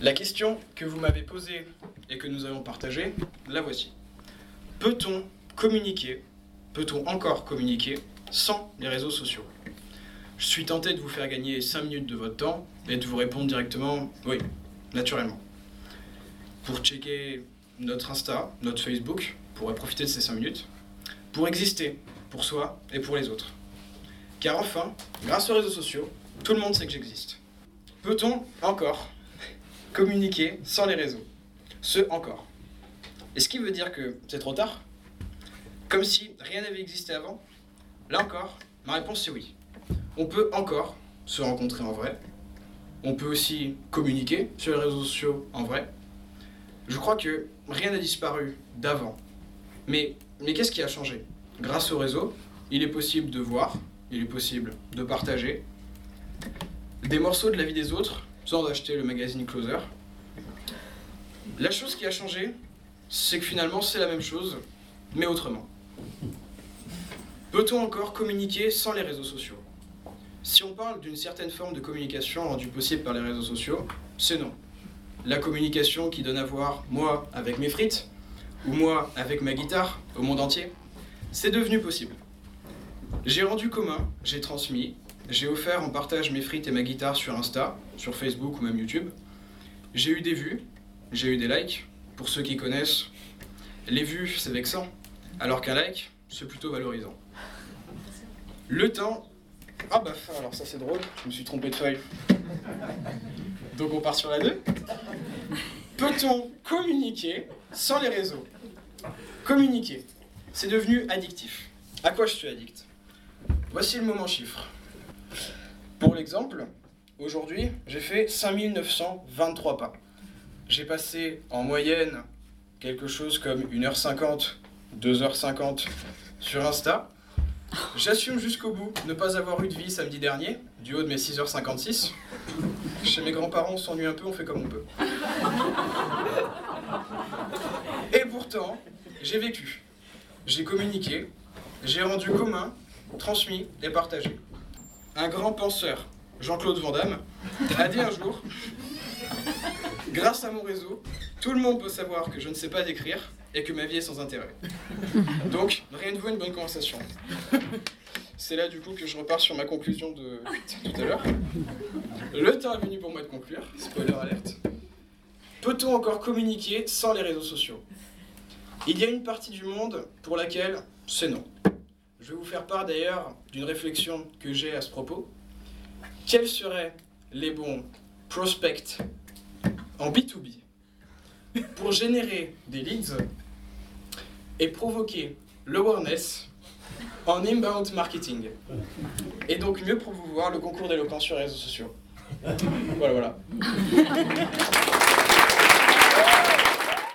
La question que vous m'avez posée et que nous allons partager, la voici. Peut-on communiquer, peut-on encore communiquer sans les réseaux sociaux? Je suis tenté de vous faire gagner 5 minutes de votre temps et de vous répondre directement oui, naturellement. Pour checker notre Insta, notre Facebook, pour profiter de ces 5 minutes, pour exister, pour soi et pour les autres. Car enfin, grâce aux réseaux sociaux, tout le monde sait que j'existe. Peut-on encore communiquer sans les réseaux Ce encore. Est-ce qui veut dire que c'est trop tard Comme si rien n'avait existé avant Là encore, ma réponse c'est oui. On peut encore se rencontrer en vrai. On peut aussi communiquer sur les réseaux sociaux en vrai. Je crois que rien n'a disparu d'avant. Mais, mais qu'est-ce qui a changé? Grâce au réseau, il est possible de voir, il est possible de partager des morceaux de la vie des autres sans acheter le magazine Closer. La chose qui a changé, c'est que finalement c'est la même chose, mais autrement. Peut-on encore communiquer sans les réseaux sociaux? Si on parle d'une certaine forme de communication rendue possible par les réseaux sociaux, c'est non. La communication qui donne à voir moi avec mes frites, ou moi avec ma guitare au monde entier, c'est devenu possible. J'ai rendu commun, j'ai transmis, j'ai offert en partage mes frites et ma guitare sur Insta, sur Facebook ou même YouTube. J'ai eu des vues, j'ai eu des likes. Pour ceux qui connaissent, les vues, c'est vexant, alors qu'un like, c'est plutôt valorisant. Le temps... Ah bah alors ça c'est drôle, je me suis trompé de feuille. Donc on part sur la 2. Peut-on communiquer sans les réseaux? Communiquer, c'est devenu addictif. À quoi je suis addict? Voici le moment chiffre. Pour l'exemple, aujourd'hui, j'ai fait 5923 pas. J'ai passé en moyenne quelque chose comme 1h50, 2h50 sur Insta. J'assume jusqu'au bout ne pas avoir eu de vie samedi dernier, du haut de mes 6h56. Chez mes grands-parents, on s'ennuie un peu, on fait comme on peut. Et pourtant, j'ai vécu, j'ai communiqué, j'ai rendu commun, transmis et partagé. Un grand penseur, Jean-Claude Van Damme, a dit un jour Grâce à mon réseau, tout le monde peut savoir que je ne sais pas décrire et que ma vie est sans intérêt. Donc, rien ne vaut une bonne conversation. C'est là du coup que je repars sur ma conclusion de tout à l'heure. Le temps est venu pour moi de conclure, spoiler alerte. Peut-on encore communiquer sans les réseaux sociaux? Il y a une partie du monde pour laquelle c'est non. Je vais vous faire part d'ailleurs d'une réflexion que j'ai à ce propos. Quels seraient les bons prospects en B2B pour générer des leads et provoquer l'awareness en inbound marketing? Et donc mieux pour vous voir le concours d'éloquence sur les réseaux sociaux. Voilà, voilà.